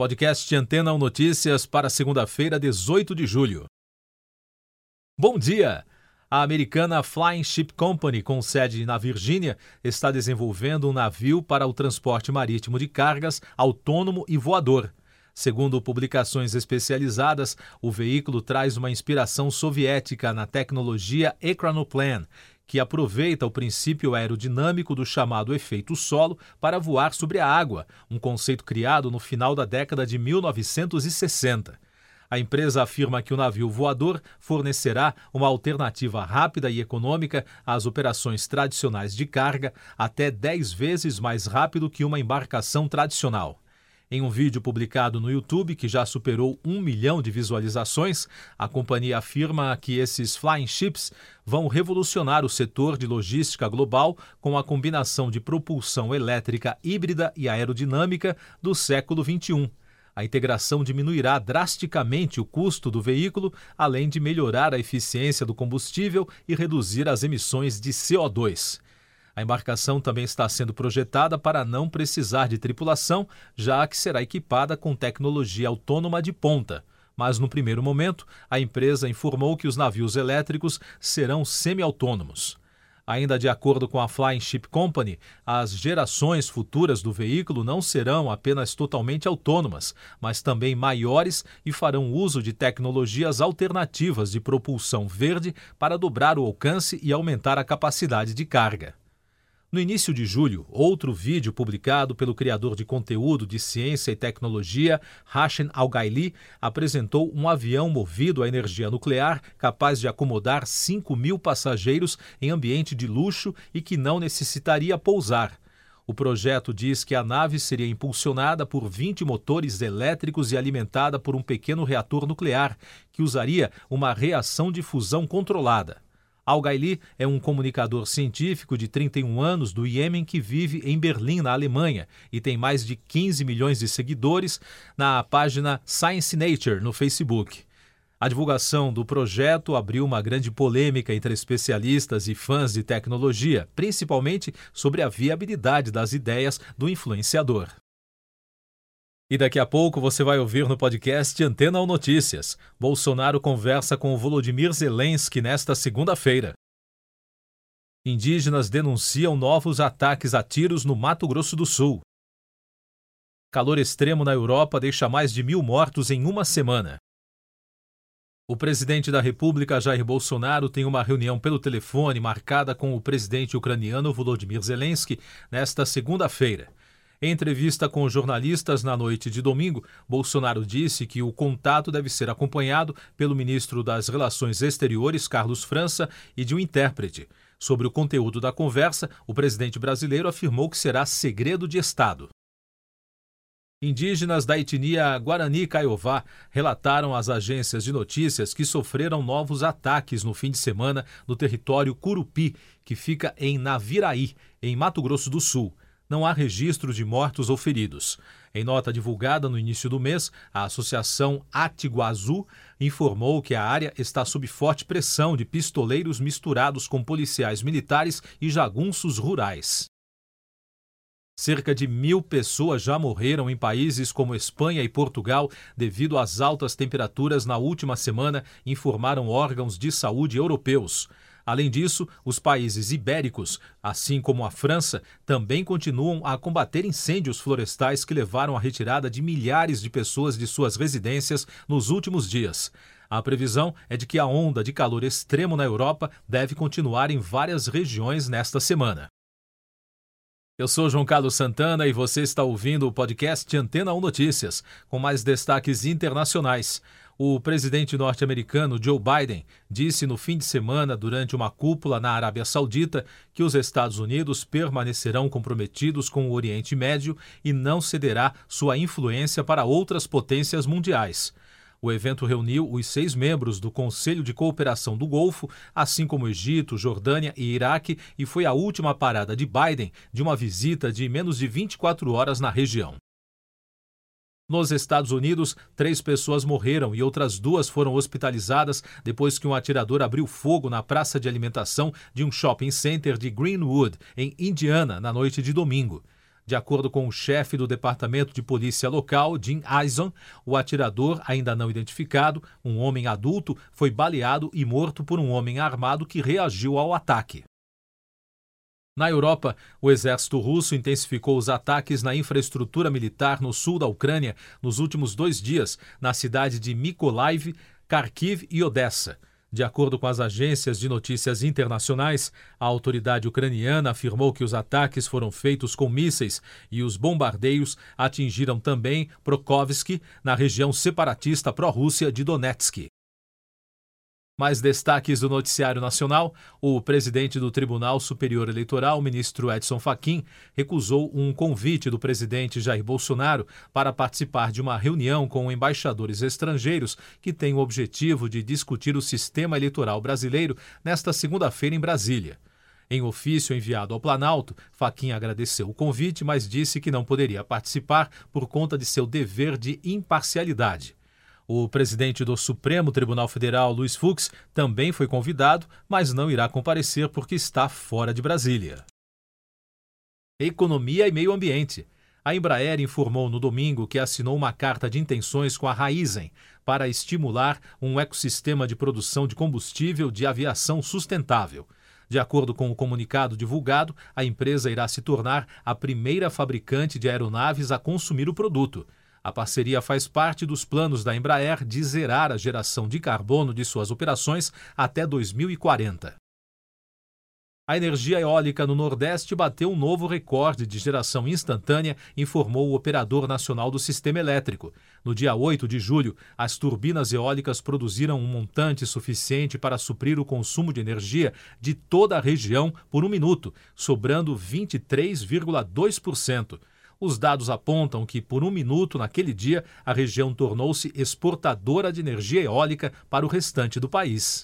Podcast Antena 1 Notícias para segunda-feira, 18 de julho. Bom dia! A americana Flying Ship Company, com sede na Virgínia, está desenvolvendo um navio para o transporte marítimo de cargas autônomo e voador. Segundo publicações especializadas, o veículo traz uma inspiração soviética na tecnologia Ekranoplan, que aproveita o princípio aerodinâmico do chamado efeito solo para voar sobre a água, um conceito criado no final da década de 1960. A empresa afirma que o navio voador fornecerá uma alternativa rápida e econômica às operações tradicionais de carga, até 10 vezes mais rápido que uma embarcação tradicional. Em um vídeo publicado no YouTube, que já superou um milhão de visualizações, a companhia afirma que esses flying ships vão revolucionar o setor de logística global com a combinação de propulsão elétrica híbrida e aerodinâmica do século XXI. A integração diminuirá drasticamente o custo do veículo, além de melhorar a eficiência do combustível e reduzir as emissões de CO2. A embarcação também está sendo projetada para não precisar de tripulação, já que será equipada com tecnologia autônoma de ponta. Mas no primeiro momento, a empresa informou que os navios elétricos serão semi-autônomos. Ainda de acordo com a Flying Ship Company, as gerações futuras do veículo não serão apenas totalmente autônomas, mas também maiores e farão uso de tecnologias alternativas de propulsão verde para dobrar o alcance e aumentar a capacidade de carga. No início de julho, outro vídeo publicado pelo criador de conteúdo de ciência e tecnologia, Hashem Al-Gaili, apresentou um avião movido a energia nuclear capaz de acomodar 5 mil passageiros em ambiente de luxo e que não necessitaria pousar. O projeto diz que a nave seria impulsionada por 20 motores elétricos e alimentada por um pequeno reator nuclear, que usaria uma reação de fusão controlada. Al-Gaili é um comunicador científico de 31 anos do Iêmen que vive em Berlim, na Alemanha, e tem mais de 15 milhões de seguidores na página Science Nature no Facebook. A divulgação do projeto abriu uma grande polêmica entre especialistas e fãs de tecnologia, principalmente sobre a viabilidade das ideias do influenciador. E daqui a pouco você vai ouvir no podcast Antena ou Notícias. Bolsonaro conversa com Volodymyr Zelensky nesta segunda-feira. Indígenas denunciam novos ataques a tiros no Mato Grosso do Sul. Calor extremo na Europa deixa mais de mil mortos em uma semana. O presidente da República, Jair Bolsonaro, tem uma reunião pelo telefone marcada com o presidente ucraniano Volodymyr Zelensky nesta segunda-feira. Em entrevista com jornalistas na noite de domingo, Bolsonaro disse que o contato deve ser acompanhado pelo ministro das Relações Exteriores, Carlos França, e de um intérprete. Sobre o conteúdo da conversa, o presidente brasileiro afirmou que será segredo de Estado. Indígenas da etnia Guarani Caiová relataram às agências de notícias que sofreram novos ataques no fim de semana no território Curupi, que fica em Naviraí, em Mato Grosso do Sul não há registro de mortos ou feridos. Em nota divulgada no início do mês, a Associação Atiguazu informou que a área está sob forte pressão de pistoleiros misturados com policiais militares e jagunços rurais. Cerca de mil pessoas já morreram em países como Espanha e Portugal devido às altas temperaturas na última semana, informaram órgãos de saúde europeus. Além disso, os países ibéricos, assim como a França, também continuam a combater incêndios florestais que levaram à retirada de milhares de pessoas de suas residências nos últimos dias. A previsão é de que a onda de calor extremo na Europa deve continuar em várias regiões nesta semana. Eu sou João Carlos Santana e você está ouvindo o podcast Antena 1 Notícias, com mais destaques internacionais. O presidente norte-americano Joe Biden disse no fim de semana, durante uma cúpula na Arábia Saudita, que os Estados Unidos permanecerão comprometidos com o Oriente Médio e não cederá sua influência para outras potências mundiais. O evento reuniu os seis membros do Conselho de Cooperação do Golfo, assim como Egito, Jordânia e Iraque, e foi a última parada de Biden de uma visita de menos de 24 horas na região. Nos Estados Unidos, três pessoas morreram e outras duas foram hospitalizadas depois que um atirador abriu fogo na praça de alimentação de um shopping center de Greenwood, em Indiana, na noite de domingo. De acordo com o chefe do Departamento de Polícia Local, Jim Eison, o atirador, ainda não identificado, um homem adulto, foi baleado e morto por um homem armado que reagiu ao ataque. Na Europa, o exército russo intensificou os ataques na infraestrutura militar no sul da Ucrânia nos últimos dois dias, na cidade de Mykolaiv, Kharkiv e Odessa. De acordo com as agências de notícias internacionais, a autoridade ucraniana afirmou que os ataques foram feitos com mísseis e os bombardeios atingiram também Prokhovsk, na região separatista pró-Rússia de Donetsk. Mais destaques do Noticiário Nacional: o presidente do Tribunal Superior Eleitoral, ministro Edson Fachin, recusou um convite do presidente Jair Bolsonaro para participar de uma reunião com embaixadores estrangeiros que tem o objetivo de discutir o sistema eleitoral brasileiro nesta segunda-feira em Brasília. Em ofício enviado ao Planalto, Fachin agradeceu o convite, mas disse que não poderia participar por conta de seu dever de imparcialidade. O presidente do Supremo Tribunal Federal, Luiz Fux, também foi convidado, mas não irá comparecer porque está fora de Brasília. Economia e Meio Ambiente. A Embraer informou no domingo que assinou uma carta de intenções com a Raizen para estimular um ecossistema de produção de combustível de aviação sustentável. De acordo com o comunicado divulgado, a empresa irá se tornar a primeira fabricante de aeronaves a consumir o produto. A parceria faz parte dos planos da Embraer de zerar a geração de carbono de suas operações até 2040. A energia eólica no Nordeste bateu um novo recorde de geração instantânea, informou o Operador Nacional do Sistema Elétrico. No dia 8 de julho, as turbinas eólicas produziram um montante suficiente para suprir o consumo de energia de toda a região por um minuto, sobrando 23,2%. Os dados apontam que, por um minuto naquele dia, a região tornou-se exportadora de energia eólica para o restante do país.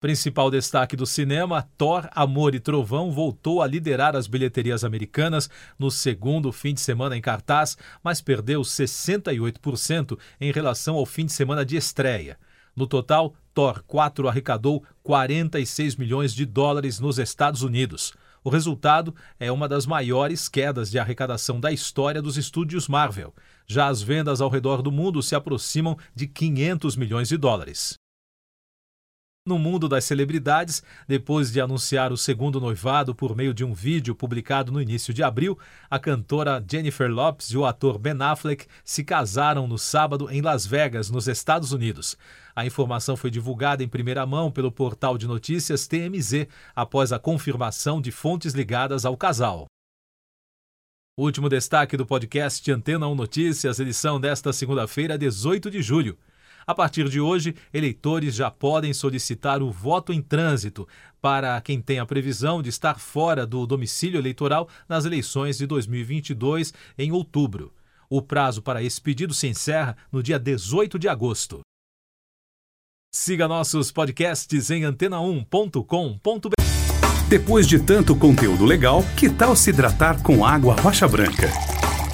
Principal destaque do cinema, Thor, Amor e Trovão voltou a liderar as bilheterias americanas no segundo fim de semana em cartaz, mas perdeu 68% em relação ao fim de semana de estreia. No total, Thor 4 arrecadou 46 milhões de dólares nos Estados Unidos. O resultado é uma das maiores quedas de arrecadação da história dos estúdios Marvel. Já as vendas ao redor do mundo se aproximam de 500 milhões de dólares. No mundo das celebridades, depois de anunciar o segundo noivado por meio de um vídeo publicado no início de abril, a cantora Jennifer Lopez e o ator Ben Affleck se casaram no sábado em Las Vegas, nos Estados Unidos. A informação foi divulgada em primeira mão pelo portal de notícias TMZ após a confirmação de fontes ligadas ao casal. Último destaque do podcast Antena 1 Notícias, edição desta segunda-feira, 18 de julho. A partir de hoje, eleitores já podem solicitar o voto em trânsito para quem tem a previsão de estar fora do domicílio eleitoral nas eleições de 2022 em outubro. O prazo para esse pedido se encerra no dia 18 de agosto. Siga nossos podcasts em antena1.com.br. Depois de tanto conteúdo legal, que tal se hidratar com água rocha branca?